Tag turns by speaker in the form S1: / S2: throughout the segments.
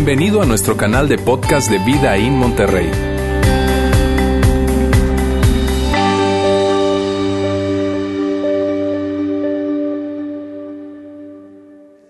S1: Bienvenido a nuestro canal de podcast de Vida en Monterrey.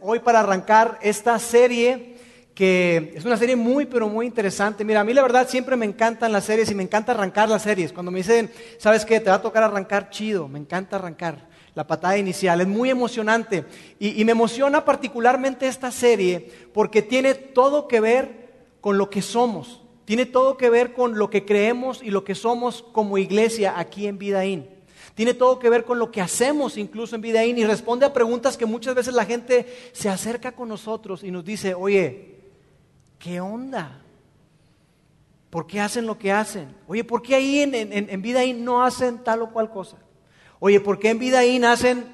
S2: Hoy para arrancar esta serie que es una serie muy, pero muy interesante. Mira, a mí la verdad siempre me encantan las series y me encanta arrancar las series. Cuando me dicen, ¿sabes qué? Te va a tocar arrancar chido, me encanta arrancar la patada inicial. Es muy emocionante y, me emociona particularmente esta serie porque tiene todo que ver con lo que somos. Tiene todo que ver con lo que creemos y lo que somos como iglesia aquí en Vidaín. Tiene todo que ver con lo que hacemos incluso en Vidaín y responde a preguntas que muchas veces la gente se acerca con nosotros y nos dice, oye, ¿qué onda? ¿Por qué hacen lo que hacen? Oye, ¿por qué ahí en, en, en Vidaín no hacen tal o cual cosa? Oye, ¿por qué en Vidaín hacen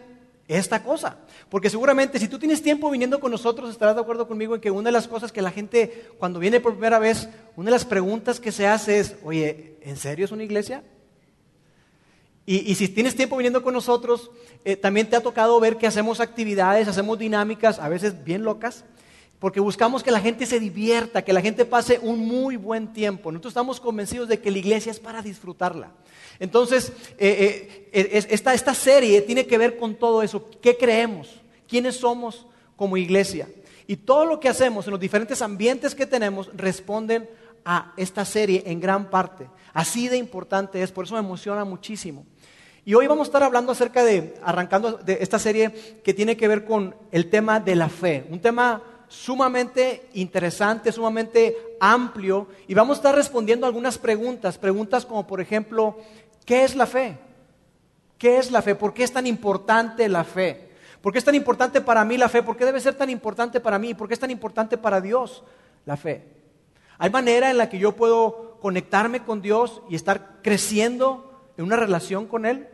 S2: esta cosa? Porque seguramente si tú tienes tiempo viniendo con nosotros, estarás de acuerdo conmigo en que una de las cosas que la gente cuando viene por primera vez, una de las preguntas que se hace es, oye, ¿en serio es una iglesia? Y, y si tienes tiempo viniendo con nosotros, eh, también te ha tocado ver que hacemos actividades, hacemos dinámicas, a veces bien locas, porque buscamos que la gente se divierta, que la gente pase un muy buen tiempo. Nosotros estamos convencidos de que la iglesia es para disfrutarla. Entonces, eh, eh, esta, esta serie tiene que ver con todo eso. ¿Qué creemos? ¿Quiénes somos como iglesia? Y todo lo que hacemos en los diferentes ambientes que tenemos responden a esta serie en gran parte. Así de importante es, por eso me emociona muchísimo. Y hoy vamos a estar hablando acerca de, arrancando de esta serie que tiene que ver con el tema de la fe, un tema sumamente interesante, sumamente amplio, y vamos a estar respondiendo algunas preguntas, preguntas como por ejemplo, ¿qué es la fe? ¿Qué es la fe? ¿Por qué es tan importante la fe? ¿Por qué es tan importante para mí la fe? ¿Por qué debe ser tan importante para mí? ¿Por qué es tan importante para Dios la fe? ¿Hay manera en la que yo puedo conectarme con Dios y estar creciendo en una relación con Él?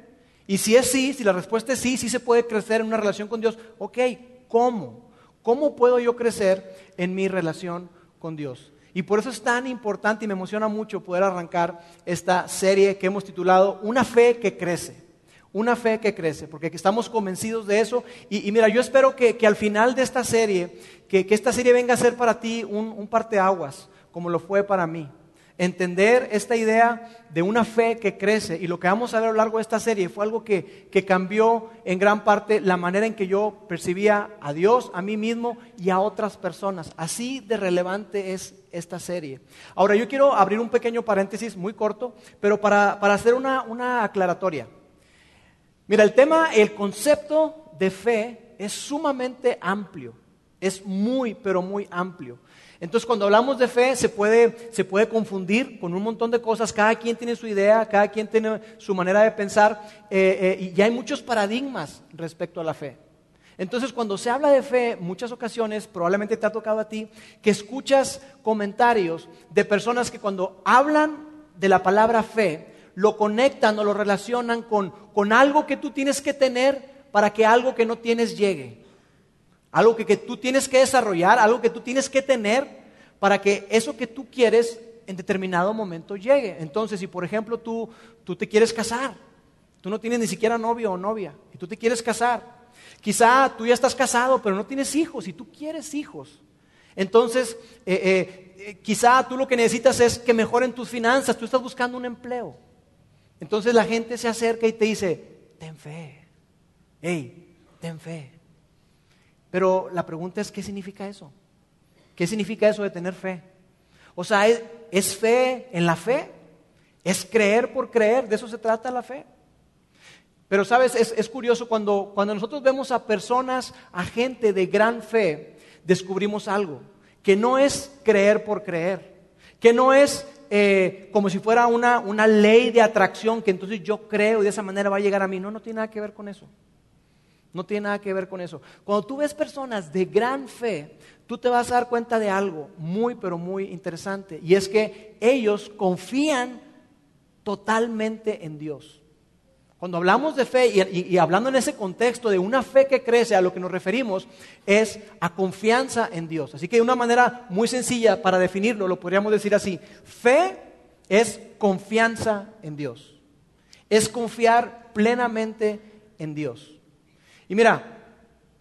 S2: Y si es sí, si la respuesta es sí, sí se puede crecer en una relación con Dios. Ok, ¿cómo? ¿Cómo puedo yo crecer en mi relación con Dios? Y por eso es tan importante y me emociona mucho poder arrancar esta serie que hemos titulado Una fe que crece. Una fe que crece, porque estamos convencidos de eso. Y, mira, yo espero que, al final de esta serie, que, esta serie venga a ser para ti un, un parteaguas, como lo fue para mí entender esta idea de una fe que crece. Y lo que vamos a ver a lo largo de esta serie fue algo que, cambió en gran parte la manera en que yo percibía a Dios, a mí mismo y a otras personas. Así de relevante es esta serie. Ahora, yo quiero abrir un pequeño paréntesis muy corto, pero para, para hacer una, una aclaratoria. Mira, el tema, el concepto de fe es sumamente amplio. Es muy, pero muy amplio. Entonces, cuando hablamos de fe, se puede, se puede confundir con un montón de cosas. Cada quien tiene su idea, cada quien tiene su manera de pensar. Eh, eh, y hay muchos paradigmas respecto a la fe. Entonces, cuando se habla de fe, muchas ocasiones, probablemente te ha tocado a ti, que escuchas comentarios de personas que cuando hablan de la palabra fe, lo conectan o lo relacionan con, con algo que tú tienes que tener para que algo que no tienes llegue. Algo que, tú tienes que desarrollar, algo que tú tienes que tener para que eso que tú quieres en determinado momento llegue. Entonces, si por ejemplo tú, tú te quieres casar, tú no tienes ni siquiera novio o novia, y tú te quieres casar, quizá tú ya estás casado, pero no tienes hijos, y tú quieres hijos. Entonces, eh, eh, eh, quizá tú lo que necesitas es que mejoren tus finanzas, tú estás buscando un empleo. Entonces la gente se acerca y te dice, ten fe, hey, ten fe. Pero la pregunta es, ¿qué significa eso? ¿Qué significa eso de tener fe? O sea, ¿es, fe en la fe? ¿Es creer por creer? De eso se trata la fe. Pero sabes, es, curioso cuando, cuando nosotros vemos a personas, a gente de gran fe, descubrimos algo, que no es creer por creer, que no es eh, como si fuera una, una ley de atracción, que entonces yo creo y de esa manera va a llegar a mí. No, no tiene nada que ver con eso. No tiene nada que ver con eso. Cuando tú ves personas de gran fe, tú te vas a dar cuenta de algo muy, pero muy interesante. Y es que ellos confían totalmente en Dios. Cuando hablamos de fe y, hablando en ese contexto de una fe que crece, a lo que nos referimos es a confianza en Dios. Así que de una manera muy sencilla para definirlo, lo podríamos decir así. Fe es confianza en Dios. Es confiar plenamente en Dios. Y mira,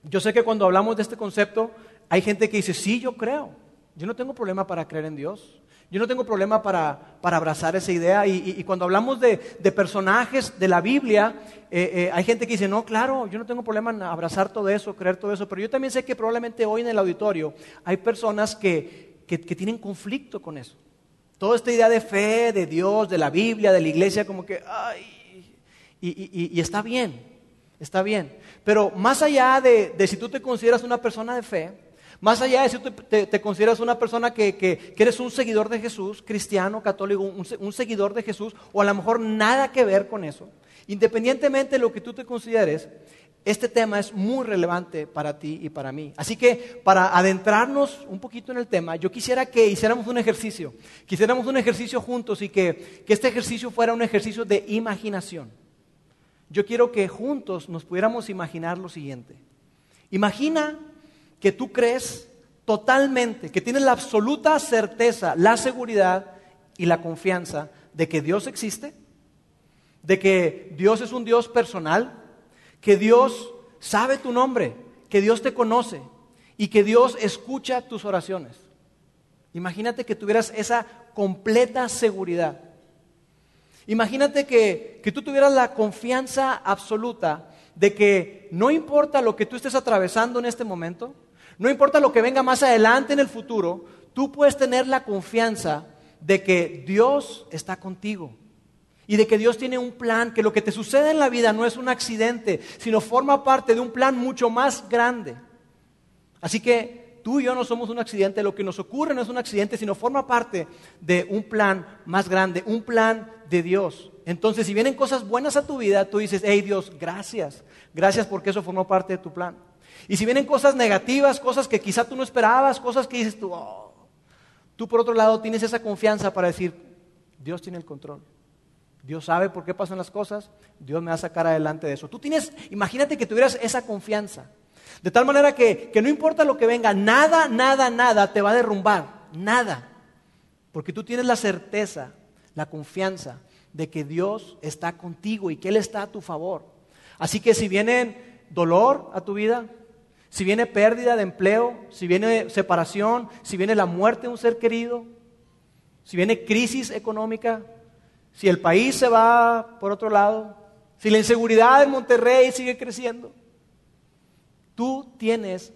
S2: yo sé que cuando hablamos de este concepto, hay gente que dice, sí, yo creo. yo no tengo problema para creer en Dios. Yo no tengo problema para, abrazar esa idea. Y, cuando hablamos de, personajes de la Biblia, eh, eh, hay gente que dice, no, claro, yo no tengo problema en abrazar todo eso, creer todo eso. Pero yo también sé que probablemente hoy en el auditorio hay personas que, tienen conflicto con eso. Toda esta idea de fe, de Dios, de la Biblia, de la iglesia, como que, ay, y, está bien, está bien. Pero más allá de, si tú te consideras una persona de fe, más allá de si tú te, consideras una persona que, eres un seguidor de Jesús, cristiano, católico, un, seguidor de Jesús, o a lo mejor nada que ver con eso, independientemente de lo que tú te consideres, este tema es muy relevante para ti y para mí. Así que para adentrarnos un poquito en el tema, yo quisiera que hiciéramos un ejercicio, quisiéramos un ejercicio juntos y que este ejercicio fuera un ejercicio de imaginación. Yo quiero que juntos nos pudiéramos imaginar lo siguiente. Imagina que tú crees totalmente, que tienes la absoluta certeza, la seguridad y la confianza de que Dios existe, de que Dios es un Dios personal, que Dios sabe tu nombre, que Dios te conoce y que Dios escucha tus oraciones. Imagínate que tuvieras esa completa seguridad. Imagínate que, que, tú tuvieras la confianza absoluta de que no importa lo que tú estés atravesando en este momento, no importa lo que venga más adelante en el futuro, tú puedes tener la confianza de que Dios está contigo y de que Dios tiene un plan, que lo que te sucede en la vida no es un accidente, sino forma parte de un plan mucho más grande. Así que tú y yo no somos un accidente, lo que nos ocurre no es un accidente, sino forma parte de un plan más grande, un plan de Dios. Entonces, si vienen cosas buenas a tu vida, tú dices, hey Dios, gracias, gracias porque eso formó parte de tu plan. Y si vienen cosas negativas, cosas que quizá tú no esperabas, cosas que dices tú, oh", tú por otro lado tienes esa confianza para decir, Dios tiene el control. Dios sabe por qué pasan las cosas, Dios me va a sacar adelante de eso. Tú tienes, imagínate que tuvieras esa confianza. De tal manera que, que no importa lo que venga, nada, nada, nada te va a derrumbar, nada. Porque tú tienes la certeza, la confianza de que Dios está contigo y que Él está a tu favor. Así que si viene dolor a tu vida, si viene pérdida de empleo, si viene separación, si viene la muerte de un ser querido, si viene crisis económica, si el país se va por otro lado, si la inseguridad en Monterrey sigue creciendo, tú tienes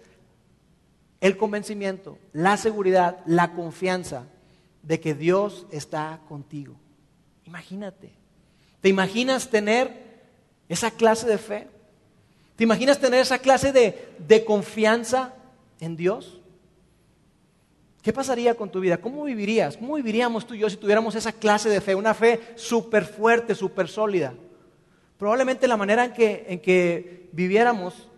S2: el convencimiento, la seguridad, la confianza de que Dios está contigo. Imagínate. ¿Te imaginas tener esa clase de fe? ¿Te imaginas tener esa clase de, confianza en Dios? ¿Qué pasaría con tu vida? ¿Cómo vivirías? ¿Cómo viviríamos tú y yo si tuviéramos esa clase de fe? Una fe súper fuerte, súper sólida. Probablemente la manera en que, en que viviéramos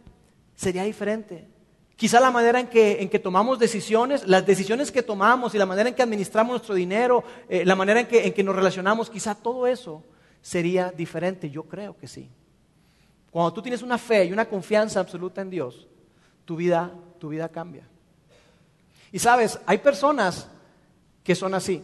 S2: sería diferente. Quizá la manera en que, en que, tomamos decisiones, las decisiones que tomamos y la manera en que administramos nuestro dinero, eh, la manera en que, en que nos relacionamos, quizá todo eso sería diferente. Yo creo que sí. Cuando tú tienes una fe y una confianza absoluta en Dios, tu vida, tu vida cambia. Y sabes, hay personas que son así.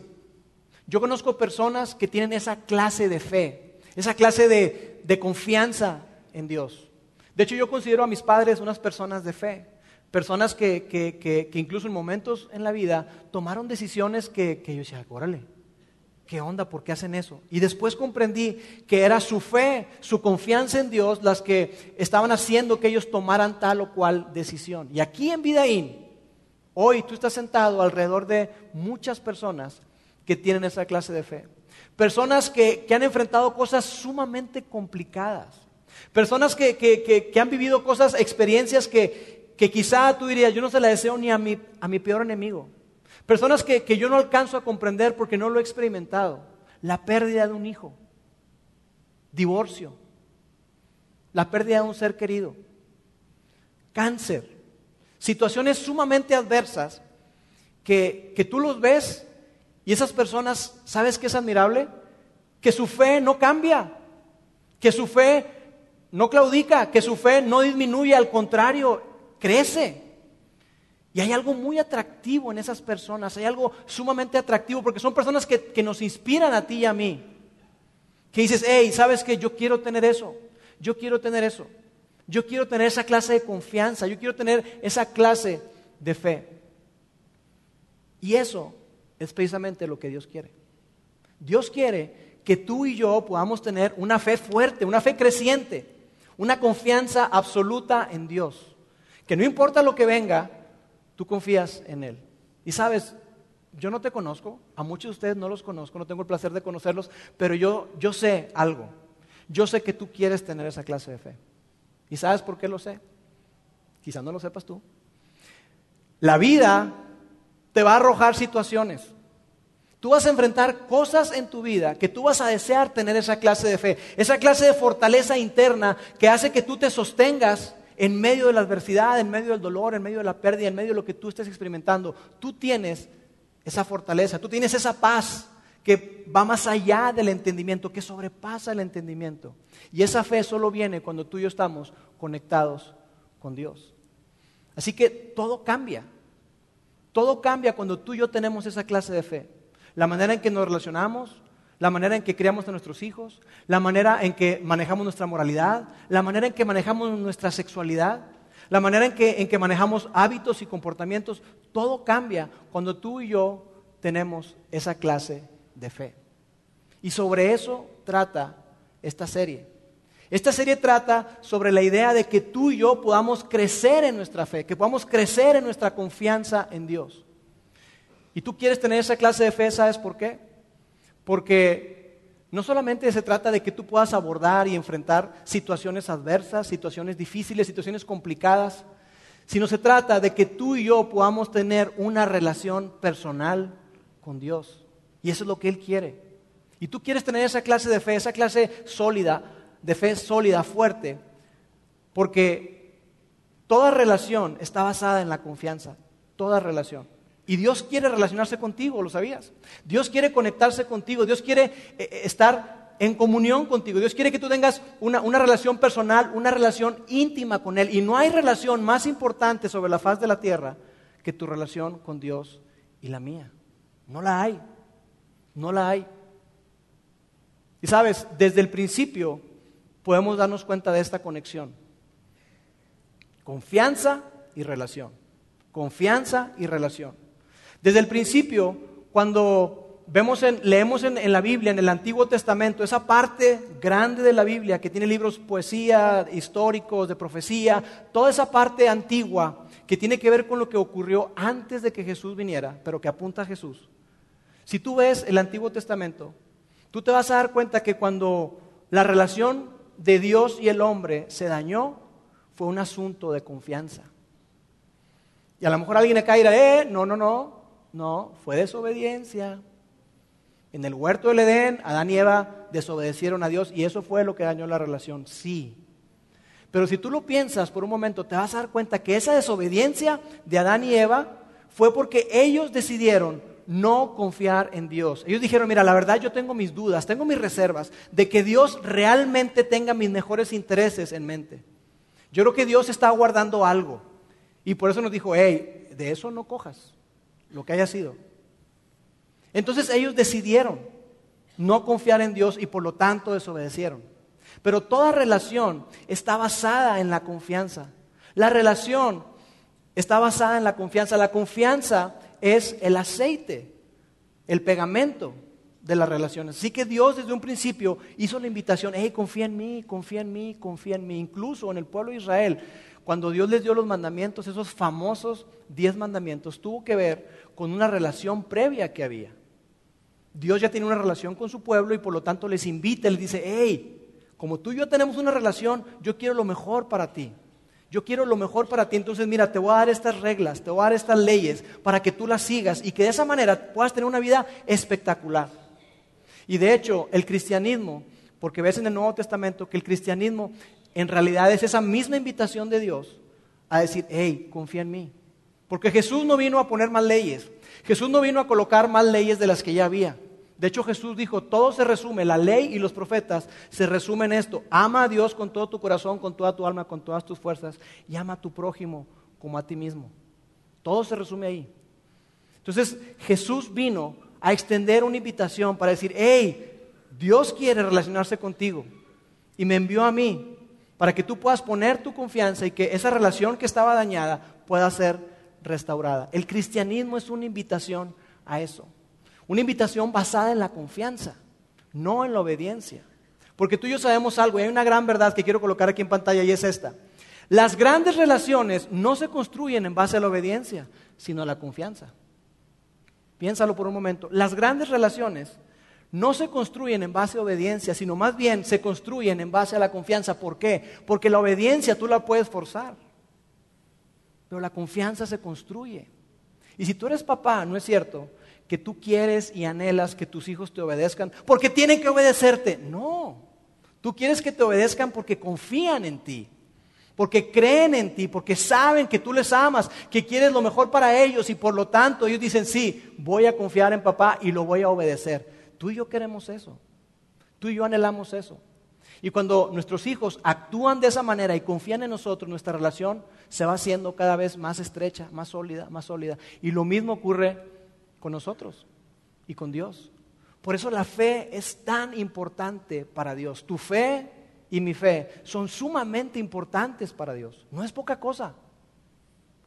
S2: Yo conozco personas que tienen esa clase de fe, esa clase de, confianza en Dios. De hecho, yo considero a mis padres unas personas de fe, personas que, incluso en momentos en la vida tomaron decisiones que, yo decía, órale, ¿qué onda? ¿Por qué hacen eso? Y después comprendí que era su fe, su confianza en Dios las que estaban haciendo que ellos tomaran tal o cual decisión. Y aquí en Vidaín, hoy tú estás sentado alrededor de muchas personas que tienen esa clase de fe. Personas que, han enfrentado cosas sumamente complicadas. Personas que, han vivido cosas, experiencias que, quizá tú dirías, yo no se la deseo ni a mi, a mi peor enemigo. Personas que, yo no alcanzo a comprender porque no lo he experimentado. La pérdida de un hijo, divorcio, la pérdida de un ser querido, cáncer, situaciones sumamente adversas que, que tú los ves y esas personas, ¿sabes qué es admirable? Que su fe no cambia, que su fe no claudica, que su fe no disminuye, al contrario, crece. Y hay algo muy atractivo en esas personas, hay algo sumamente atractivo, porque son personas que, nos inspiran a ti y a mí. Que dices, hey, ¿sabes qué? Yo quiero tener eso, yo quiero tener eso, yo quiero tener esa clase de confianza, yo quiero tener esa clase de fe. Y eso es precisamente lo que Dios quiere. Dios quiere que tú y yo podamos tener una fe fuerte, una fe creciente, una confianza absoluta en Dios. Que no importa lo que venga, tú confías en Él. Y sabes, yo no te conozco, a muchos de ustedes no los conozco, no tengo el placer de conocerlos, pero yo, yo sé algo. Yo sé que tú quieres tener esa clase de fe. ¿Y sabes por qué lo sé? Quizás no lo sepas tú. La vida te va a arrojar situaciones. Tú vas a enfrentar cosas en tu vida que tú vas a desear tener esa clase de fe, esa clase de fortaleza interna que hace que tú te sostengas en medio de la adversidad, en medio del dolor, en medio de la pérdida, en medio de lo que tú estés experimentando. Tú tienes esa fortaleza, tú tienes esa paz que va más allá del entendimiento, que sobrepasa el entendimiento. Y esa fe solo viene cuando tú y yo estamos conectados con Dios. Así que todo cambia. Todo cambia cuando tú y yo tenemos esa clase de fe. La manera en que nos relacionamos, la manera en que criamos a nuestros hijos, la manera en que manejamos nuestra moralidad, la manera en que manejamos nuestra sexualidad, la manera en que, en que manejamos hábitos y comportamientos, todo cambia cuando tú y yo tenemos esa clase de fe. Y sobre eso trata esta serie. Esta serie trata sobre la idea de que tú y yo podamos crecer en nuestra fe, que podamos crecer en nuestra confianza en Dios. Y tú quieres tener esa clase de fe, ¿sabes por qué? Porque no solamente se trata de que tú puedas abordar y enfrentar situaciones adversas, situaciones difíciles, situaciones complicadas, sino se trata de que tú y yo podamos tener una relación personal con Dios. Y eso es lo que Él quiere. Y tú quieres tener esa clase de fe, esa clase sólida, de fe sólida, fuerte, porque toda relación está basada en la confianza, toda relación. Y Dios quiere relacionarse contigo, ¿lo sabías? Dios quiere conectarse contigo, Dios quiere eh, eh, estar en comunión contigo, Dios quiere que tú tengas una, una, relación personal, una relación íntima con Él. Y no hay relación más importante sobre la faz de la tierra que tu relación con Dios y la mía. No la hay, no la hay. Y sabes, desde el principio podemos darnos cuenta de esta conexión. Confianza y relación. Confianza y relación. Desde el principio, cuando vemos leemos en, en, la Biblia, en el Antiguo Testamento, esa parte grande de la Biblia que tiene libros poesía, históricos, de profecía, toda esa parte antigua que tiene que ver con lo que ocurrió antes de que Jesús viniera, pero que apunta a Jesús. Si tú ves el Antiguo Testamento, tú te vas a dar cuenta que cuando la relación de Dios y el hombre se dañó, fue un asunto de confianza. Y a lo mejor alguien acá dirá, eh, no, no, no, no, fue desobediencia. En el huerto del Edén, Adán y Eva desobedecieron a Dios y eso fue lo que dañó la relación, sí. Pero si tú lo piensas por un momento, te vas a dar cuenta que esa desobediencia de Adán y Eva fue porque ellos decidieron no confiar en Dios. Ellos dijeron, mira, la verdad yo tengo mis dudas, tengo mis reservas de que Dios realmente tenga mis mejores intereses en mente. Yo creo que Dios está guardando algo. Y por eso nos dijo, hey, de eso no cojas lo que haya sido. Entonces ellos decidieron no confiar en Dios y por lo tanto desobedecieron. Pero toda relación está basada en la confianza. La relación está basada en la confianza. La confianza es el aceite, el pegamento de las relaciones. Así que Dios desde un principio hizo la invitación, hey, confía en mí, confía en mí, confía en mí. Incluso en el pueblo de Israel, cuando Dios les dio los mandamientos, esos famosos diez mandamientos, tuvo que ver con una relación previa que había. Dios ya tiene una relación con su pueblo y por lo tanto les invita, les dice, hey, como tú y yo tenemos una relación, yo quiero lo mejor para ti. Yo quiero lo mejor para ti, entonces mira, te voy a dar estas reglas, te voy a dar estas leyes para que tú las sigas y que de esa manera puedas tener una vida espectacular. Y de hecho, el cristianismo, porque ves en el Nuevo Testamento que el cristianismo en realidad es esa misma invitación de Dios a decir, hey, confía en mí. Porque Jesús no vino a poner más leyes. Jesús no vino a colocar más leyes de las que ya había. De hecho, Jesús dijo, todo se resume, la ley y los profetas se resumen en esto. Ama a Dios con todo tu corazón, con toda tu alma, con todas tus fuerzas y ama a tu prójimo como a ti mismo. Todo se resume ahí. Entonces, Jesús vino a extender una invitación para decir, hey, Dios quiere relacionarse contigo y me envió a mí para que tú puedas poner tu confianza y que esa relación que estaba dañada pueda ser restaurada. El cristianismo es una invitación a eso. Una invitación basada en la confianza, no en la obediencia. Porque tú y yo sabemos algo, y hay una gran verdad que quiero colocar aquí en pantalla y es esta. Las grandes relaciones no se construyen en base a la obediencia, sino a la confianza. Piénsalo por un momento. Las grandes relaciones no se construyen en base a obediencia, sino más bien se construyen en base a la confianza. ¿Por qué? Porque la obediencia tú la puedes forzar, pero la confianza se construye. Y si tú eres papá, ¿no es cierto? Que tú quieres y anhelas que tus hijos te obedezcan porque tienen que obedecerte. No, tú quieres que te obedezcan porque confían en ti porque creen en ti, porque saben que tú les amas, que quieres lo mejor para ellos y por lo tanto ellos dicen, sí, voy a confiar en papá y lo voy a obedecer. Tú y yo queremos eso, tú y yo anhelamos eso. Y cuando nuestros hijos actúan de esa manera y confían en nosotros, nuestra relación se va haciendo cada vez más estrecha, más sólida, más sólida. Y lo mismo ocurre con nosotros y con Dios. Por eso la fe es tan importante para Dios. Tu fe y mi fe son sumamente importantes para Dios. No es poca cosa.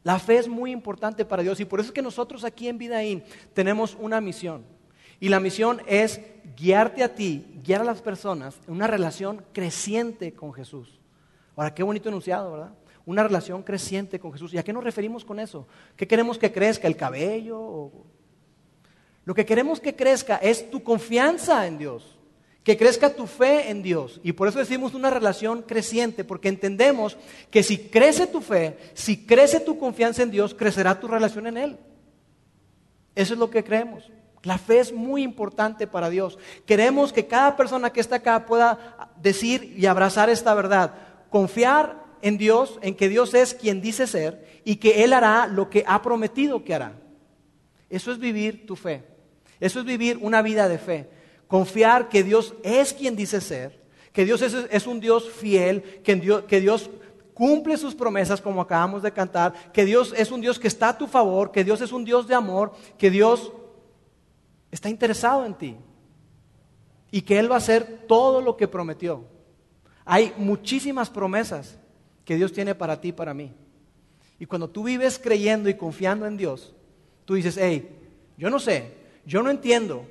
S2: La fe es muy importante para Dios y por eso es que nosotros aquí en Vidaín tenemos una misión. Y la misión es guiarte a ti, guiar a las personas en una relación creciente con Jesús. Ahora, qué bonito enunciado, ¿verdad? Una relación creciente con Jesús. ¿Y a qué nos referimos con eso? ¿Qué queremos que crezca? ¿El cabello? Lo que queremos que crezca es tu confianza en Dios que crezca tu fe en Dios. Y por eso decimos una relación creciente, porque entendemos que si crece tu fe, si crece tu confianza en Dios, crecerá tu relación en Él. Eso es lo que creemos. La fe es muy importante para Dios. Queremos que cada persona que está acá pueda decir y abrazar esta verdad. Confiar en Dios, en que Dios es quien dice ser y que Él hará lo que ha prometido que hará. Eso es vivir tu fe. Eso es vivir una vida de fe. Confiar que Dios es quien dice ser, que Dios es, un Dios fiel, que Dios, que Dios cumple sus promesas como acabamos de cantar, que Dios es un Dios que está a tu favor, que Dios es un Dios de amor, que Dios está interesado en ti y que Él va a hacer todo lo que prometió. Hay muchísimas promesas que Dios tiene para ti y para mí. Y cuando tú vives creyendo y confiando en Dios, tú dices, hey, yo no sé, yo no entiendo,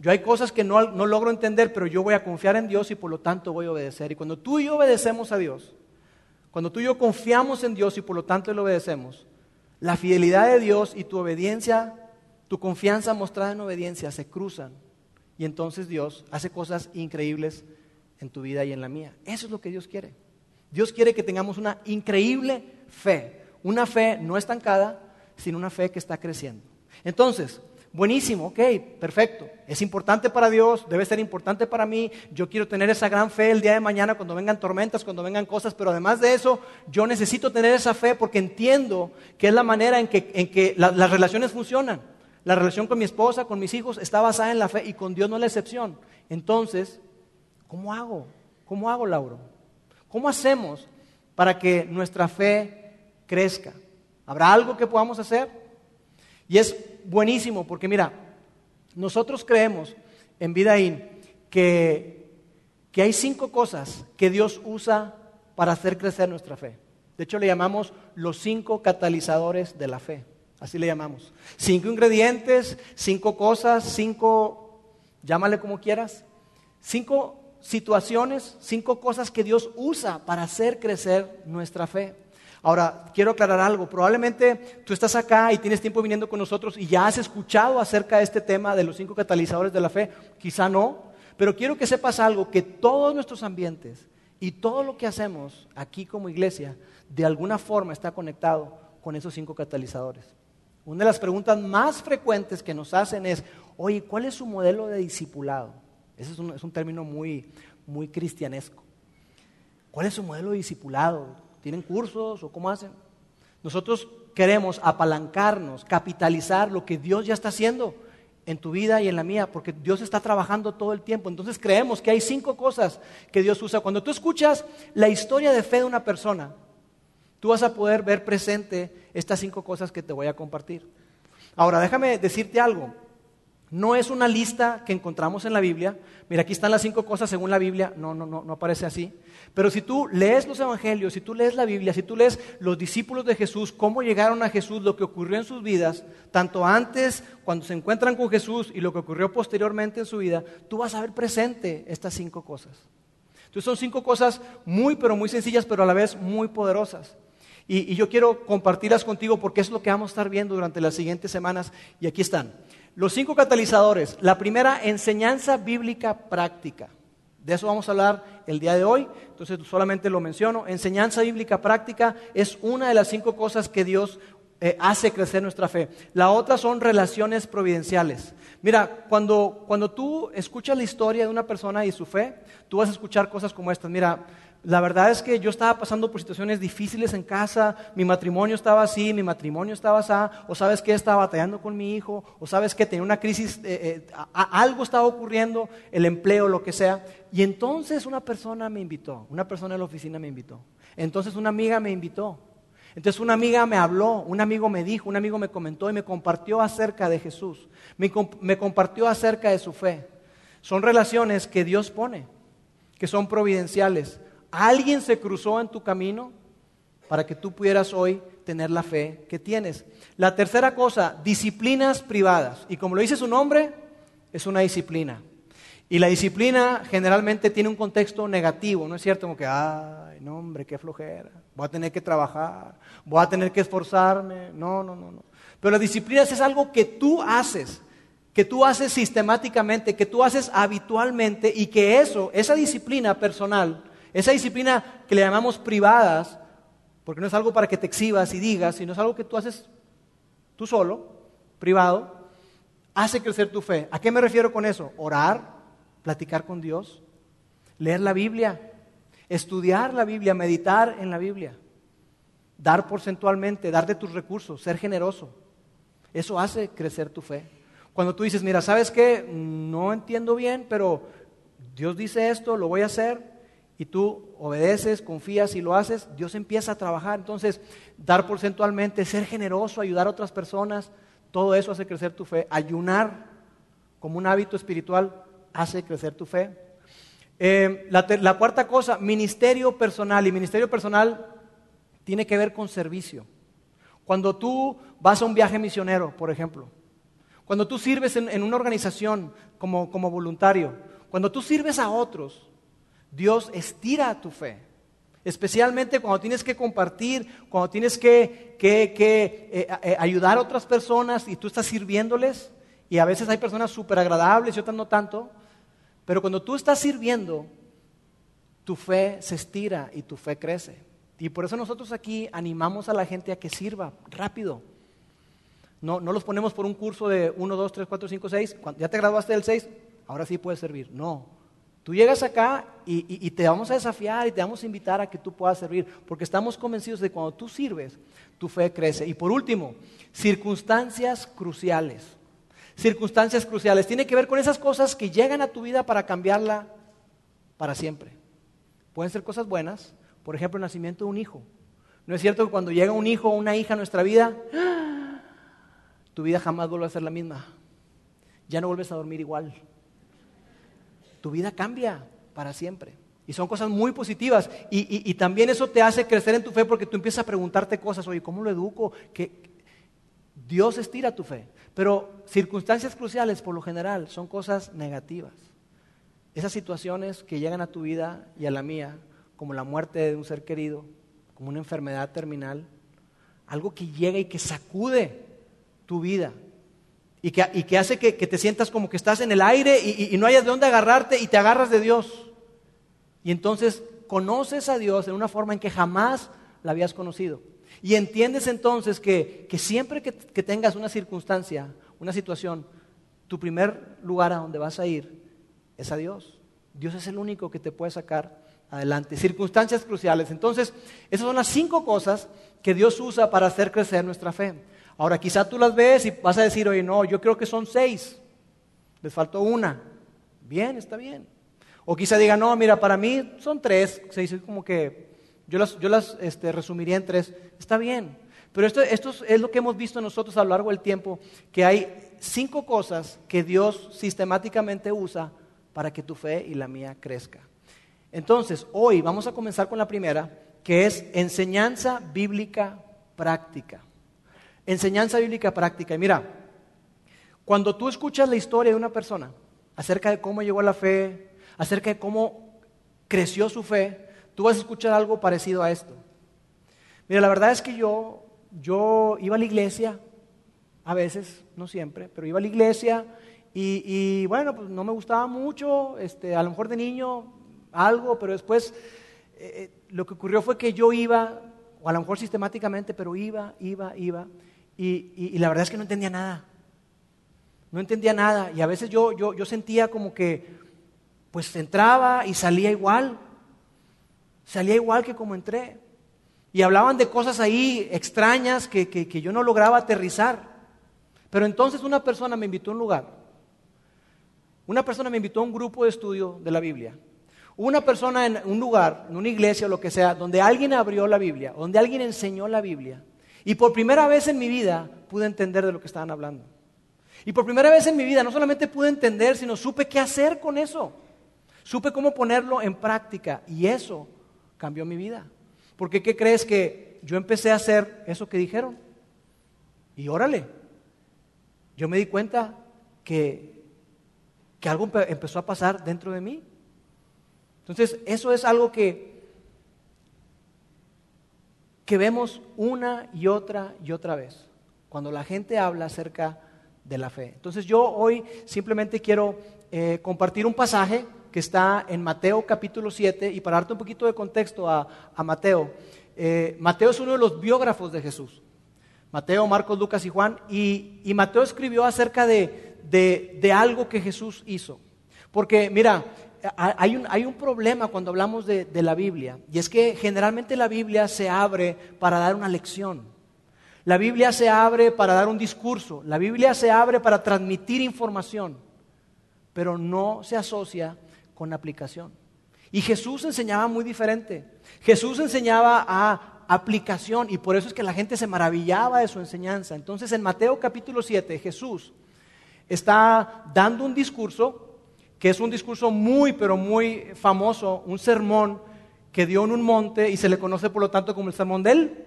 S2: yo hay cosas que no, logro entender, pero yo voy a confiar en Dios y por lo tanto voy a obedecer. Y cuando tú y yo obedecemos a Dios, cuando tú y yo confiamos en Dios y por lo tanto le obedecemos, la fidelidad de Dios y tu obediencia, tu confianza mostrada en obediencia se cruzan. Y entonces Dios hace cosas increíbles en tu vida y en la mía. Eso es lo que Dios quiere. Dios quiere que tengamos una increíble fe. Una fe no estancada, sino una fe que está creciendo. Entonces, Buenísimo, ok, perfecto. Es importante para Dios, debe ser importante para mí. Yo quiero tener esa gran fe el día de mañana cuando vengan tormentas, cuando vengan cosas, pero además de eso, yo necesito tener esa fe porque entiendo que es la manera en que, las relaciones funcionan. La relación con mi esposa, con mis hijos, está basada en la fe y con Dios no es la excepción. Entonces, ¿cómo hago? ¿Cómo hago, Lauro? ¿Cómo hacemos para que nuestra fe crezca? ¿Habrá algo que podamos hacer? Y es buenísimo porque mira, nosotros creemos en Vidaín que, que hay cinco cosas que Dios usa para hacer crecer nuestra fe. De hecho, le llamamos los cinco catalizadores de la fe. Así le llamamos. Cinco ingredientes, cinco cosas, cinco, llámale como quieras, cinco situaciones, cinco cosas que Dios usa para hacer crecer nuestra fe. Ahora, quiero aclarar algo. Probablemente tú estás acá y tienes tiempo viniendo con nosotros y ya has escuchado acerca de este tema de los cinco catalizadores de la fe. Quizá no, pero quiero que sepas algo, que todos nuestros ambientes y todo lo que hacemos aquí como iglesia, de alguna forma está conectado con esos cinco catalizadores. Una de las preguntas más frecuentes que nos hacen es, oye, ¿cuál es su modelo de discipulado? Ese es un, término muy, muy cristianesco. ¿Cuál es su modelo de discipulado? ¿Tienen cursos o cómo hacen? Nosotros queremos apalancarnos, capitalizar lo que Dios ya está haciendo en tu vida y en la mía, porque Dios está trabajando todo el tiempo. Entonces creemos que hay cinco cosas que Dios usa. Cuando tú escuchas la historia de fe de una persona, tú vas a poder ver presente estas cinco cosas que te voy a compartir. Ahora, déjame decirte algo. No es una lista que encontramos en la Biblia. Mira, aquí están las cinco cosas según la Biblia. No, no, no, no aparece así. Pero si tú lees los evangelios, si tú lees la Biblia, si tú lees los discípulos de Jesús, cómo llegaron a Jesús, lo que ocurrió en sus vidas, tanto antes, cuando se encuentran con Jesús, y lo que ocurrió posteriormente en su vida, tú vas a ver presente estas cinco cosas. Entonces son cinco cosas muy, pero muy sencillas, pero a la vez muy poderosas. Y, y yo quiero compartirlas contigo porque es lo que vamos a estar viendo durante las siguientes semanas. Y aquí están. Los cinco catalizadores. La primera, enseñanza bíblica práctica. De eso vamos a hablar el día de hoy, entonces solamente lo menciono. Enseñanza bíblica práctica es una de las cinco cosas que Dios eh, hace crecer nuestra fe. La otra son relaciones providenciales. Mira, cuando, cuando tú escuchas la historia de una persona y su fe, tú vas a escuchar cosas como estas. Mira, la verdad es que yo estaba pasando por situaciones difíciles en casa, mi matrimonio estaba así, mi matrimonio estaba así, o sabes que estaba batallando con mi hijo, o sabes que tenía una crisis, eh, eh, algo estaba ocurriendo, el empleo, lo que sea. Y entonces una persona me invitó, una persona en la oficina me invitó. Entonces una amiga me invitó. Entonces una amiga me habló, un amigo me dijo, un amigo me comentó y me compartió acerca de Jesús, me compartió acerca de su fe. Son relaciones que Dios pone, que son providenciales Alguien se cruzó en tu camino para que tú pudieras hoy tener la fe que tienes. La tercera cosa, disciplinas privadas. Y como lo dice su nombre, es una disciplina. Y la disciplina generalmente tiene un contexto negativo, ¿no es cierto? Como que, ay, no, hombre, qué flojera. Voy a tener que trabajar, voy a tener que esforzarme. No, no, no, no. Pero la disciplina es algo que tú haces, que tú haces sistemáticamente, que tú haces habitualmente y que eso, esa disciplina personal, esa disciplina que le llamamos privadas, porque no es algo para que te exhibas y digas, sino es algo que tú haces tú solo, privado, hace crecer tu fe. ¿A qué me refiero con eso? Orar, platicar con Dios, leer la Biblia, estudiar la Biblia, meditar en la Biblia, dar porcentualmente, dar de tus recursos, ser generoso. Eso hace crecer tu fe. Cuando tú dices, mira, ¿sabes qué? No entiendo bien, pero Dios dice esto, lo voy a hacer, y tú obedeces, confías y lo haces, Dios empieza a trabajar. Entonces, dar porcentualmente, ser generoso, ayudar a otras personas, todo eso hace crecer tu fe. Ayunar como un hábito espiritual hace crecer tu fe. Eh, la, cuarta cosa, ministerio personal. Y ministerio personal tiene que ver con servicio. Cuando tú vas a un viaje misionero, por ejemplo, cuando tú sirves en, una organización como voluntario, cuando tú sirves a otros, Dios estira tu fe. Especialmente cuando tienes que compartir, cuando tienes que, eh, eh, ayudar a otras personas y tú estás sirviéndoles. Y a veces hay personas súper agradables y otras no tanto. Pero cuando tú estás sirviendo, tu fe se estira y tu fe crece. Y por eso nosotros aquí animamos a la gente a que sirva rápido. No, no los ponemos por un curso de 1, 2, 3, 4, 5, 6. ya te graduaste del 6, ahora sí puedes servir. No, Tú llegas acá y, te vamos a desafiar y te vamos a invitar a que tú puedas servir, porque estamos convencidos de que cuando tú sirves, tu fe crece. Y por último, circunstancias cruciales. Circunstancias cruciales. Tiene que ver con esas cosas que llegan a tu vida para cambiarla para siempre. Pueden ser cosas buenas, por ejemplo, el nacimiento de un hijo. ¿No es cierto que cuando llega un hijo o una hija a nuestra vida, tu vida jamás vuelve a ser la misma? Ya no vuelves a dormir igual tu vida cambia para siempre. Y son cosas muy positivas. Y, también eso te hace crecer en tu fe porque tú empiezas a preguntarte cosas, oye, ¿cómo lo educo? Que Dios estira tu fe. Pero circunstancias cruciales, por lo general, son cosas negativas. Esas situaciones que llegan a tu vida y a la mía, como la muerte de un ser querido, como una enfermedad terminal, algo que llega y que sacude tu vida, y que, hace que, te sientas como que estás en el aire y, no hayas de dónde agarrarte y te agarras de Dios. Y entonces conoces a Dios en una forma en que jamás la habías conocido. Y entiendes entonces que, siempre que, que, tengas una circunstancia, una situación, tu primer lugar a donde vas a ir es a Dios. Dios es el único que te puede sacar adelante. Circunstancias cruciales. Entonces, esas son las cinco cosas que Dios usa para hacer crecer nuestra fe. Ahora, quizá tú las ves y vas a decir, oye, no, yo creo que son seis. Les faltó una. Bien, está bien. O quizá diga, no, mira, para mí son tres. Se dice como que yo las, yo las este, resumiría en tres. Está bien. Pero esto, esto es lo que hemos visto nosotros a lo largo del tiempo, que hay cinco cosas que Dios sistemáticamente usa para que tu fe y la mía crezca. Entonces, hoy vamos a comenzar con la primera, que es enseñanza bíblica práctica. Enseñanza bíblica práctica. Y mira, cuando tú escuchas la historia de una persona acerca de cómo llegó a la fe, acerca de cómo creció su fe, tú vas a escuchar algo parecido a esto. Mira, la verdad es que yo, yo iba a la iglesia, a veces, no siempre, pero iba a la iglesia y, bueno, pues no me gustaba mucho, este, a lo mejor de niño algo, pero después eh, eh, lo que ocurrió fue que yo iba, o a lo mejor sistemáticamente, pero iba, iba, iba, y, la verdad es que no entendía nada. No entendía nada, y a veces yo, yo, yo sentía como que, pues entraba y salía igual, salía igual que como entré. Y hablaban de cosas ahí extrañas que, que, yo no lograba aterrizar. Pero entonces una persona me invitó a un lugar. Una persona me invitó a un grupo de estudio de la Biblia. Una persona en un lugar, en una iglesia o lo que sea, donde alguien abrió la Biblia, donde alguien enseñó la Biblia. Y por primera vez en mi vida pude entender de lo que estaban hablando. Y por primera vez en mi vida no solamente pude entender, sino supe qué hacer con eso. Supe cómo ponerlo en práctica. Y eso cambió mi vida. Porque ¿qué crees que yo empecé a hacer eso que dijeron? Y órale, yo me di cuenta que, que algo empezó a pasar dentro de mí. Entonces, eso es algo que, que vemos una y otra y otra vez, cuando la gente habla acerca de la fe. Entonces, yo hoy simplemente quiero eh, compartir un pasaje que está en Mateo capítulo 7 y para darte un poquito de contexto a, Mateo. Eh, Mateo es uno de los biógrafos de Jesús. Mateo, Marcos, Lucas y Juan. Y, Mateo escribió acerca de, algo que Jesús hizo. Porque mira, hay un, hay un problema cuando hablamos de, de la Biblia. Y es que generalmente la Biblia se abre para dar una lección. La Biblia se abre para dar un discurso. La Biblia se abre para transmitir información. Pero no se asocia con aplicación. Y Jesús enseñaba muy diferente. Jesús enseñaba a aplicación y por eso es que la gente se maravillaba de su enseñanza. Entonces en Mateo capítulo 7 Jesús está dando un discurso que es un discurso muy pero muy famoso, un sermón que dio en un monte y se le conoce por lo tanto como el sermón del...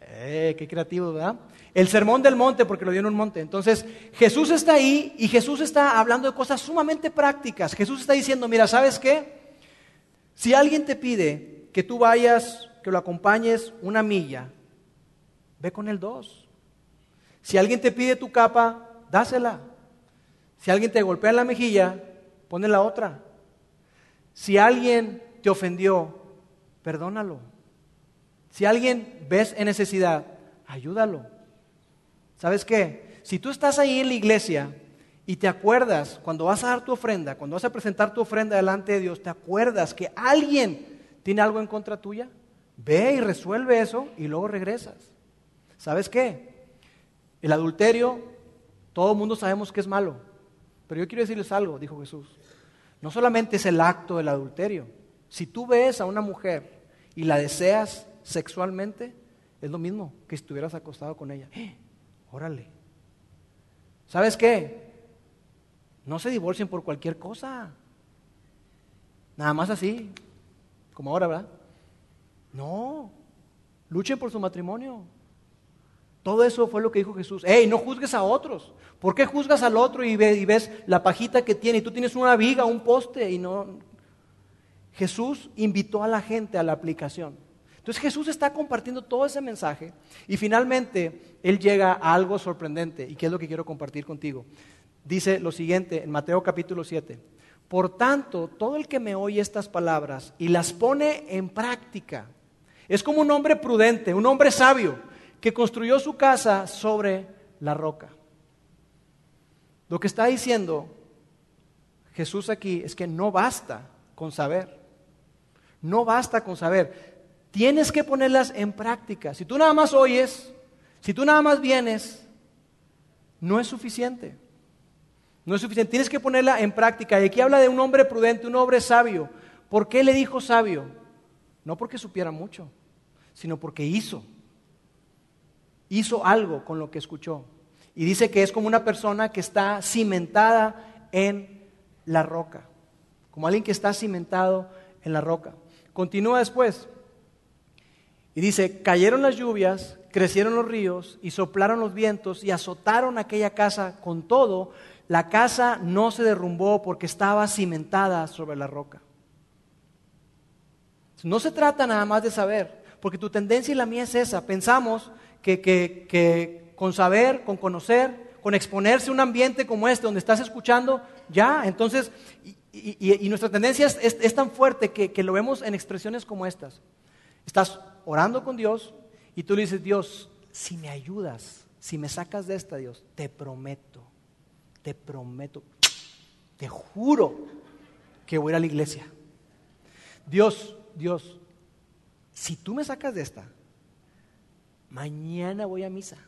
S2: Eh, qué creativo, ¿verdad? El sermón del monte, porque lo dio en un monte. Entonces, Jesús está ahí y Jesús está hablando de cosas sumamente prácticas. Jesús está diciendo, mira, ¿sabes qué? Si alguien te pide que tú vayas, que lo acompañes una milla, ve con el dos. Si alguien te pide tu capa, dásela. Si alguien te golpea en la mejilla, ponle la otra. Si alguien te ofendió, perdónalo. Si alguien ves en necesidad, ayúdalo. ¿Sabes qué? Si tú estás ahí en la iglesia y te acuerdas, cuando vas a dar tu ofrenda, cuando vas a presentar tu ofrenda delante de Dios, te acuerdas que alguien tiene algo en contra tuya, ve y resuelve eso y luego regresas. ¿Sabes qué? El adulterio, todo el mundo sabemos que es malo, pero yo quiero decirles algo, dijo Jesús. No solamente es el acto del adulterio. Si tú ves a una mujer y la deseas sexualmente, es lo mismo que estuvieras acostado con ella. Órale. ¿Sabes qué? No se divorcien por cualquier cosa. Nada más así, como ahora, ¿verdad? No, luchen por su matrimonio. Todo eso fue lo que dijo Jesús. ¡Ey, no juzgues a otros! ¿Por qué juzgas al otro y ves, la pajita que tiene y tú tienes una viga, un poste y no... Jesús invitó a la gente a la aplicación. Entonces Jesús está compartiendo todo ese mensaje y finalmente Él llega a algo sorprendente y qué es lo que quiero compartir contigo. Dice lo siguiente en Mateo capítulo 7. Por tanto, todo el que me oye estas palabras y las pone en práctica es como un hombre prudente, un hombre sabio que construyó su casa sobre la roca. Lo que está diciendo Jesús aquí es que no basta con saber. No basta con saber. Tienes que ponerlas en práctica. Si tú nada más oyes, si tú nada más vienes, no es suficiente. No es suficiente. Tienes que ponerla en práctica. Y aquí habla de un hombre prudente, un hombre sabio. ¿Por qué le dijo sabio? No porque supiera mucho, sino porque hizo. Hizo algo con lo que escuchó. Y dice que es como una persona que está cimentada en la roca, como alguien que está cimentado en la roca. Continúa después. Y dice, cayeron las lluvias, crecieron los ríos y soplaron los vientos y azotaron aquella casa con todo. La casa no se derrumbó porque estaba cimentada sobre la roca. No se trata nada más de saber, porque tu tendencia y la mía es esa. Pensamos que, que, con saber, con conocer, con exponerse a un ambiente como este, donde estás escuchando, ya, entonces, y, nuestra tendencia es, tan fuerte que, que, lo vemos en expresiones como estas. Estás orando con Dios y tú le dices, Dios, si me ayudas, si me sacas de esta, Dios, te prometo, te prometo, te juro que voy a ir a la iglesia. Dios, Dios, si tú me sacas de esta, mañana voy a misa.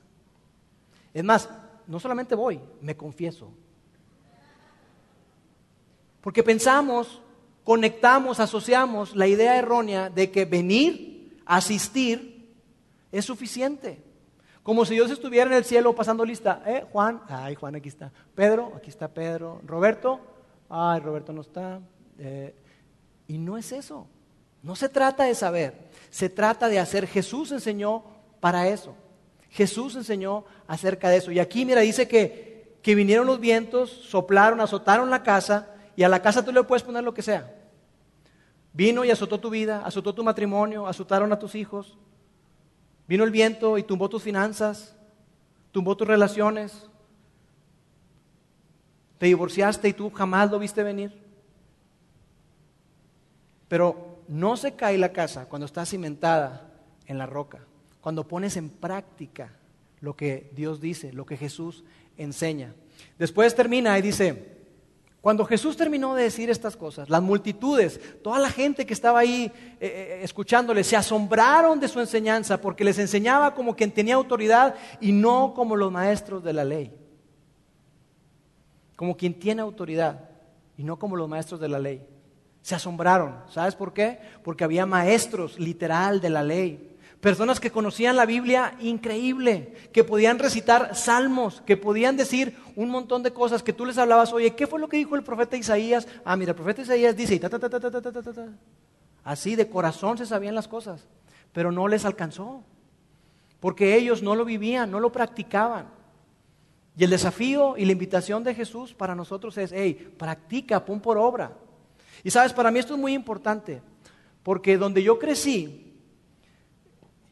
S2: Es más, no solamente voy, me confieso. Porque pensamos, conectamos, asociamos la idea errónea de que venir, asistir, es suficiente. Como si Dios estuviera en el cielo pasando lista. ¿Eh, Juan? Ay, Juan, aquí está. Pedro, aquí está Pedro. Roberto, ay, Roberto no está. Eh, y no es eso. No se trata de saber, se trata de hacer. Jesús enseñó para eso. Jesús enseñó acerca de eso. Y aquí, mira, dice que, que vinieron los vientos, soplaron, azotaron la casa, y a la casa tú le puedes poner lo que sea. Vino y azotó tu vida, azotó tu matrimonio, azotaron a tus hijos. Vino el viento y tumbó tus finanzas, tumbó tus relaciones. Te divorciaste y tú jamás lo viste venir. Pero no se cae la casa cuando está cimentada en la roca, cuando pones en práctica lo que Dios dice, lo que Jesús enseña. Después termina y dice, cuando Jesús terminó de decir estas cosas, las multitudes, toda la gente que estaba ahí eh, eh, escuchándole, se asombraron de su enseñanza porque les enseñaba como quien tenía autoridad y no como los maestros de la ley. Como quien tiene autoridad y no como los maestros de la ley. Se asombraron. ¿Sabes por qué? Porque había maestros literal de la ley. Personas que conocían la Biblia increíble, que podían recitar salmos, que podían decir un montón de cosas que tú les hablabas, oye, ¿qué fue lo que dijo el profeta Isaías? Ah, mira, el profeta Isaías dice, así de corazón se sabían las cosas, pero no les alcanzó, porque ellos no lo vivían, no lo practicaban. Y el desafío y la invitación de Jesús para nosotros es, hey, practica, pon por obra. Y sabes, para mí esto es muy importante, porque donde yo crecí,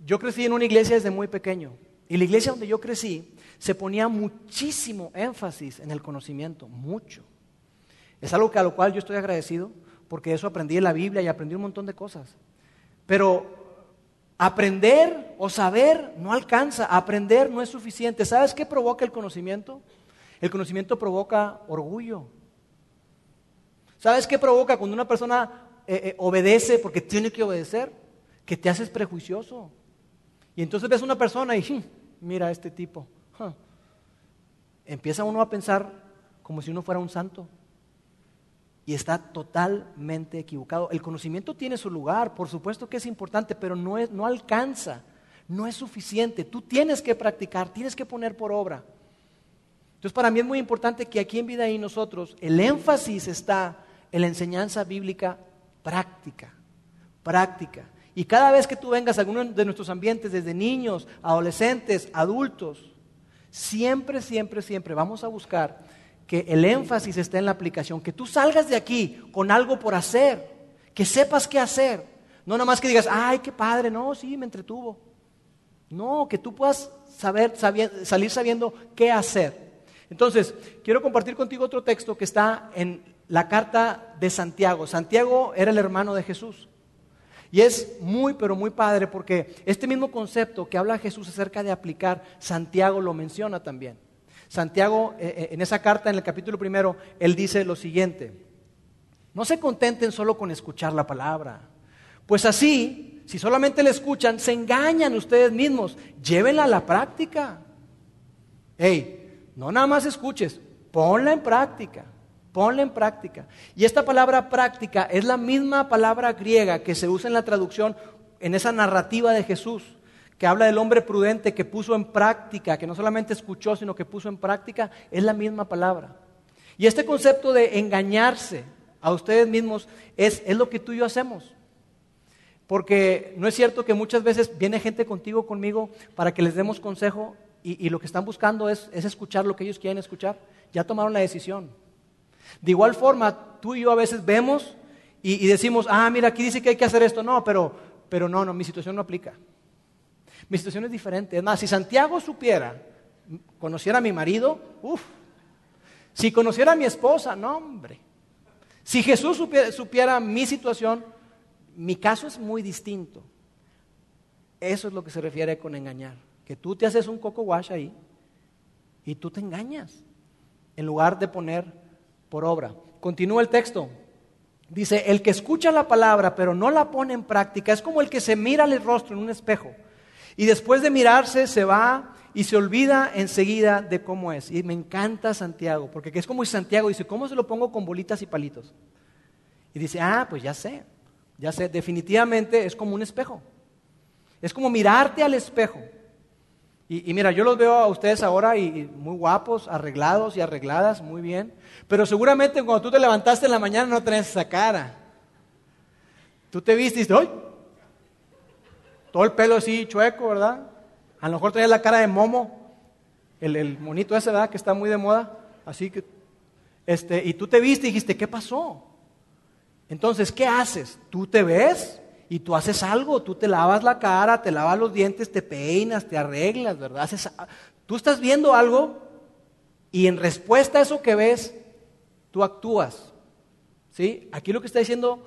S2: yo crecí en una iglesia desde muy pequeño, y la iglesia donde yo crecí se ponía muchísimo énfasis en el conocimiento, mucho. Es algo a lo cual yo estoy agradecido, porque eso aprendí en la Biblia y aprendí un montón de cosas. Pero aprender o saber no alcanza, aprender no es suficiente. ¿Sabes qué provoca el conocimiento? El conocimiento provoca orgullo, ¿Sabes qué provoca cuando una persona eh, eh, obedece porque tiene que obedecer? Que te haces prejuicioso. Y entonces ves una persona y, hmm, mira a este tipo. Empieza uno a pensar como si uno fuera un santo. Y está totalmente equivocado. El conocimiento tiene su lugar, por supuesto que es importante, pero no, es, no alcanza, no es suficiente. Tú tienes que practicar, tienes que poner por obra. Entonces para mí es muy importante que aquí en Vida y nosotros el énfasis está en la enseñanza bíblica práctica, práctica. Y cada vez que tú vengas a alguno de nuestros ambientes, desde niños, adolescentes, adultos, siempre, siempre, siempre vamos a buscar que el énfasis esté en la aplicación, que tú salgas de aquí con algo por hacer, que sepas qué hacer. No nada más que digas, ay, qué padre, no, sí, me entretuvo. No, que tú puedas saber, salir sabiendo qué hacer. Entonces, quiero compartir contigo otro texto que está en la carta de Santiago. Santiago era el hermano de Jesús. Y es muy, pero muy padre porque este mismo concepto que habla Jesús acerca de aplicar, Santiago lo menciona también. Santiago, eh, eh, en esa carta, en el capítulo primero, él dice lo siguiente, no se contenten solo con escuchar la palabra, pues así, si solamente la escuchan, se engañan ustedes mismos, llévenla a la práctica. Hey, no nada más escuches, ponla en práctica. Ponla en práctica. Y esta palabra práctica es la misma palabra griega que se usa en la traducción, en esa narrativa de Jesús, que habla del hombre prudente que puso en práctica, que no solamente escuchó, sino que puso en práctica, es la misma palabra. Y este concepto de engañarse a ustedes mismos es, es lo que tú y yo hacemos. Porque no es cierto que muchas veces viene gente contigo, conmigo, para que les demos consejo y, lo que están buscando es, escuchar lo que ellos quieren escuchar. Ya tomaron la decisión. De igual forma, tú y yo a veces vemos y, decimos, ah, mira, aquí dice que hay que hacer esto. No, pero, pero no, no, mi situación no aplica. Mi situación es diferente. Es más, si Santiago supiera, conociera a mi marido, uff. Si conociera a mi esposa, no, hombre. Si Jesús supiera mi situación, mi caso es muy distinto. Eso es lo que se refiere con engañar. Que tú te haces un coco wash ahí y tú te engañas en lugar de poner por obra. Continúa el texto. Dice, el que escucha la palabra pero no la pone en práctica es como el que se mira el rostro en un espejo y después de mirarse se va y se olvida enseguida de cómo es. Y me encanta Santiago, porque es como Santiago dice, ¿cómo se lo pongo con bolitas y palitos? Y dice, ah, pues ya sé. Ya sé, definitivamente es como un espejo. Es como mirarte al espejo. Y, mira, yo los veo a ustedes ahora y, muy guapos, arreglados y arregladas, muy bien. Pero seguramente cuando tú te levantaste en la mañana no tenés esa cara. Tú te viste y ¡ay! Todo el pelo así chueco, ¿verdad? A lo mejor tenías la cara de momo, el, el monito ese, ¿verdad? Que está muy de moda. Así que, este, y tú te viste y dijiste, ¿qué pasó? Entonces, ¿qué haces? Tú te ves y tú haces algo, tú te lavas la cara, te lavas los dientes, te peinas, te arreglas, ¿verdad? tú estás viendo algo y en respuesta a eso que ves, tú actúas. ¿Sí? Aquí lo que está diciendo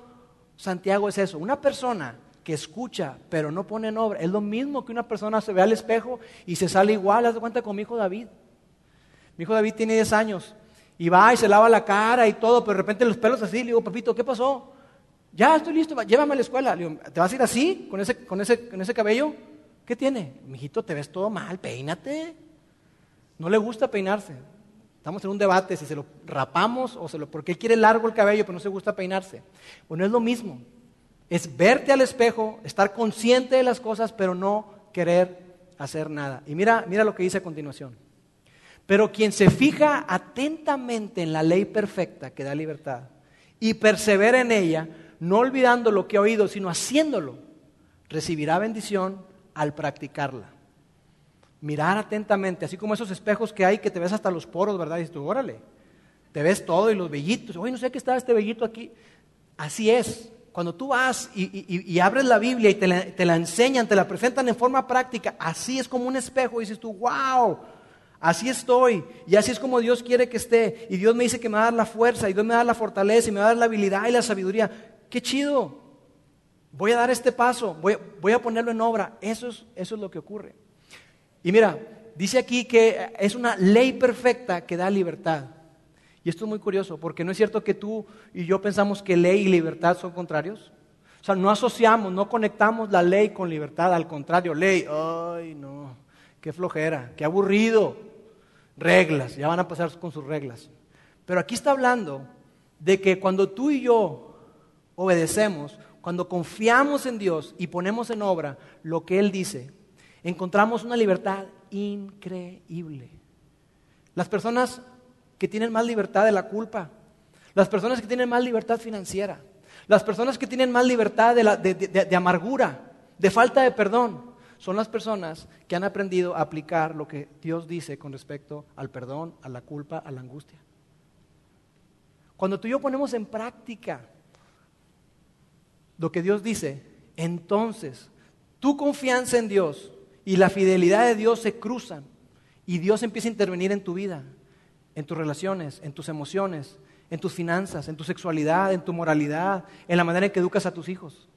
S2: Santiago es eso. Una persona que escucha pero no pone en obra es lo mismo que una persona se ve al espejo y se sale igual. Haz de cuenta con mi hijo David. Mi hijo David tiene 10 años y va y se lava la cara y todo, pero de repente los pelos así, le digo, papito, ¿qué pasó? Ya estoy listo, llévame a la escuela. Le digo, ¿te vas a ir así, con ese, con ese, con ese cabello? ¿Qué tiene? Mijito, te ves todo mal, peínate. No le gusta peinarse. Estamos en un debate si se lo rapamos o se lo. porque él quiere largo el cabello, pero no se gusta peinarse. Bueno, es lo mismo. Es verte al espejo, estar consciente de las cosas, pero no querer hacer nada. Y mira, mira lo que dice a continuación. Pero quien se fija atentamente en la ley perfecta que da libertad y persevera en ella, no olvidando lo que ha oído, sino haciéndolo, recibirá bendición al practicarla. Mirar atentamente, así como esos espejos que hay que te ves hasta los poros, ¿verdad? Y dices tú, órale, te ves todo y los vellitos. Oye, no sé qué está este vellito aquí. Así es. Cuando tú vas y, abres la Biblia y te la, te la enseñan, te la presentan en forma práctica, así es como un espejo. Y dices tú, wow, Así estoy y así es como Dios quiere que esté. Y Dios me dice que me va a dar la fuerza y Dios me va a dar la fortaleza y me va a dar la habilidad y la sabiduría. Qué chido. Voy a dar este paso, voy, a ponerlo en obra. Eso es, eso es lo que ocurre. Y mira, dice aquí que es una ley perfecta que da libertad. Y esto es muy curioso, porque no es cierto que tú y yo pensamos que ley y libertad son contrarios. O sea, no asociamos, no conectamos la ley con libertad, al contrario, ley, ay no, qué flojera, qué aburrido reglas, ya van a pasar con sus reglas. Pero aquí está hablando de que cuando tú y yo obedecemos, cuando confiamos en Dios y ponemos en obra lo que Él dice, encontramos una libertad increíble. Las personas que tienen más libertad de la culpa, las personas que tienen más libertad financiera, las personas que tienen más libertad de, amargura, de falta de perdón, son las personas que han aprendido a aplicar lo que Dios dice con respecto al perdón, a la culpa, a la angustia. Cuando tú y yo ponemos en práctica lo que Dios dice, entonces tu confianza en Dios y la fidelidad de Dios se cruzan y Dios empieza a intervenir en tu vida, en tus relaciones, en tus emociones, en tus finanzas, en tu sexualidad, en tu moralidad, en la manera en que educas a tus hijos.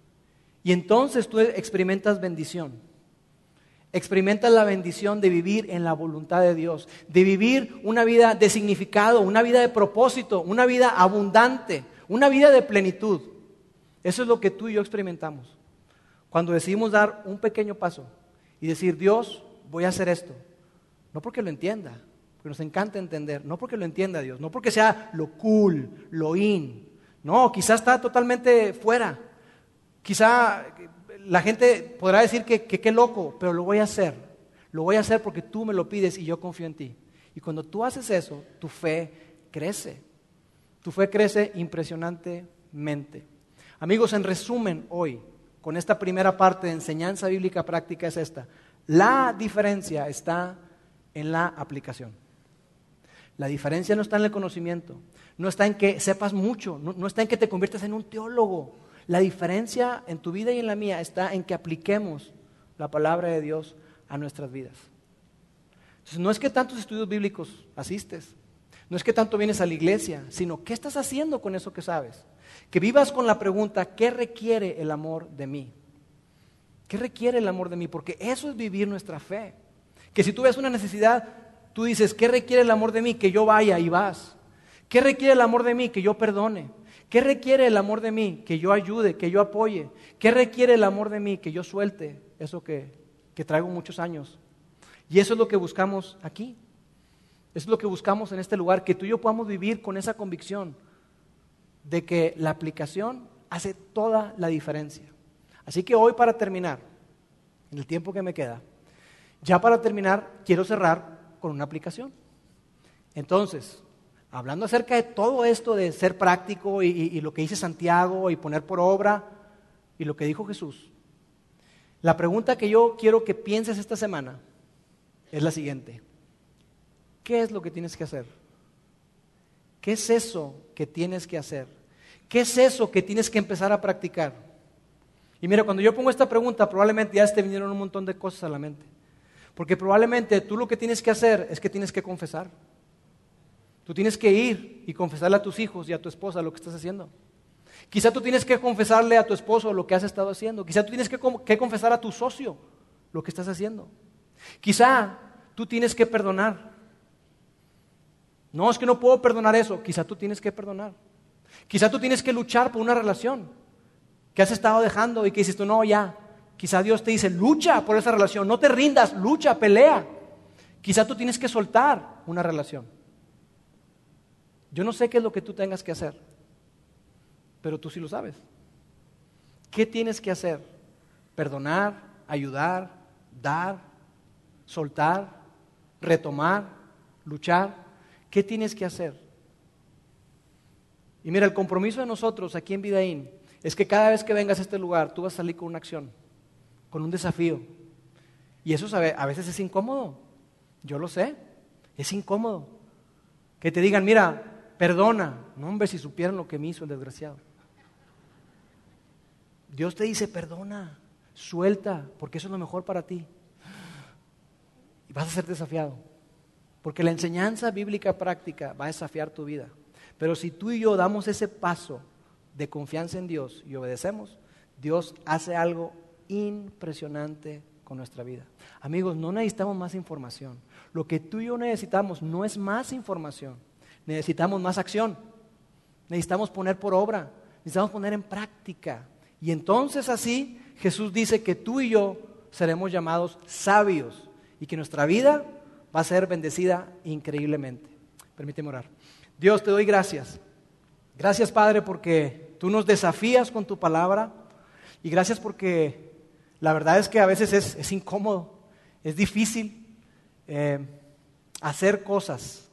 S2: Y entonces tú experimentas bendición. Experimentas la bendición de vivir en la voluntad de Dios, de vivir una vida de significado, una vida de propósito, una vida abundante, una vida de plenitud. Eso es lo que tú y yo experimentamos. Cuando decidimos dar un pequeño paso y decir, Dios, voy a hacer esto. No porque lo entienda, porque nos encanta entender, no porque lo entienda Dios, no porque sea lo cool, lo in. No, quizá está totalmente fuera. Quizá la gente podrá decir que qué loco, pero lo voy a hacer. Lo voy a hacer porque tú me lo pides y yo confío en ti. Y cuando tú haces eso, tu fe crece. Tu fe crece impresionantemente. Amigos, en resumen, hoy, con esta primera parte de enseñanza bíblica práctica es esta. La diferencia está en la aplicación. La diferencia no está en el conocimiento, no está en que sepas mucho, no, está en que te conviertas en un teólogo. La diferencia en tu vida y en la mía está en que apliquemos la palabra de Dios a nuestras vidas. Entonces, no es que tantos estudios bíblicos asistes, no es que tanto vienes a la iglesia, sino qué estás haciendo con eso que sabes. Que vivas con la pregunta, ¿qué requiere el amor de mí? ¿Qué requiere el amor de mí? Porque eso es vivir nuestra fe. Que si tú ves una necesidad, Tú dices, ¿qué requiere el amor de mí? Que yo vaya y vas. ¿Qué requiere el amor de mí? Que yo perdone. ¿Qué requiere el amor de mí? Que yo ayude, que yo apoye. ¿Qué requiere el amor de mí? Que yo suelte eso que, que traigo muchos años. Y eso es lo que buscamos aquí. Eso es lo que buscamos en este lugar, que tú y yo podamos vivir con esa convicción de que la aplicación hace toda la diferencia. Así que hoy para terminar, en el tiempo que me queda, ya para terminar, quiero cerrar con una aplicación. Entonces, hablando acerca de todo esto de ser práctico y, lo que dice Santiago y poner por obra y lo que dijo Jesús, la pregunta que yo quiero que pienses esta semana es la siguiente. ¿Qué es lo que tienes que hacer? ¿Qué es eso que tienes que hacer? ¿Qué es eso que tienes que empezar a practicar? Y mira, cuando yo pongo esta pregunta, probablemente ya te vinieron un montón de cosas a la mente. Porque probablemente tú lo que tienes que hacer es que tienes que confesar. Tú tienes que ir y confesarle a tus hijos y a tu esposa lo que estás haciendo. Quizá tú tienes que confesarle a tu esposo lo que has estado haciendo. Quizá tú tienes que, confesar a tu socio lo que estás haciendo. Quizá tú tienes que perdonar. No, es que no puedo perdonar eso. Quizá tú tienes que perdonar. Quizá tú tienes que luchar por una relación que has estado dejando y que dices tú, no, ya, Quizá Dios te dice, lucha por esa relación, no te rindas, lucha, pelea. Quizá tú tienes que soltar una relación. Yo no sé qué es lo que tú tengas que hacer, pero tú sí lo sabes. ¿Qué tienes que hacer? Perdonar, ayudar, dar, soltar, retomar, luchar. ¿Qué tienes que hacer? Y mira, el compromiso de nosotros aquí en Vidaín es que cada vez que vengas a este lugar, tú vas a salir con una acción con un desafío. Y eso a veces es incómodo. Yo lo sé. Es incómodo. Que te digan, mira, perdona. No, hombre, si supieran lo que me hizo el desgraciado. Dios te dice, perdona, suelta, porque eso es lo mejor para ti. Y vas a ser desafiado. Porque la enseñanza bíblica práctica va a desafiar tu vida. Pero si tú y yo damos ese paso de confianza en Dios y obedecemos, Dios hace algo impresionante con nuestra vida. Amigos, no necesitamos más información. Lo que tú y yo necesitamos no es más información, necesitamos más acción. Necesitamos poner por obra, necesitamos poner en práctica. Y entonces así Jesús dice que tú y yo seremos llamados sabios y que nuestra vida va a ser bendecida increíblemente. Permíteme orar. Dios, te doy gracias. Gracias, Padre, porque tú nos desafías con tu palabra y gracias porque la verdad es que a veces es, incómodo, es difícil eh, hacer cosas,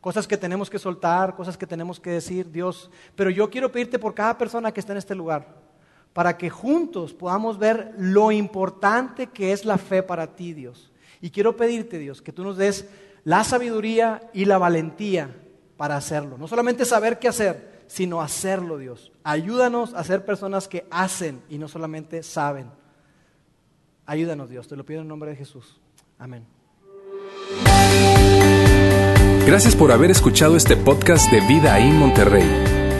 S2: cosas que tenemos que soltar, cosas que tenemos que decir, Dios. Pero yo quiero pedirte por cada persona que está en este lugar, para que juntos podamos ver lo importante que es la fe para ti, Dios. Y quiero pedirte, Dios, que tú nos des la sabiduría y la valentía para hacerlo. No solamente saber qué hacer, sino hacerlo, Dios. Ayúdanos a ser personas que hacen y no solamente saben. Ayúdanos Dios, te lo pido en nombre de Jesús. Amén.
S1: Gracias por haber escuchado este podcast de Vida en Monterrey.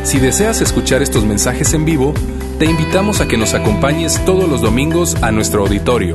S1: Si deseas escuchar estos mensajes en vivo, te invitamos a que nos acompañes todos los domingos a nuestro auditorio.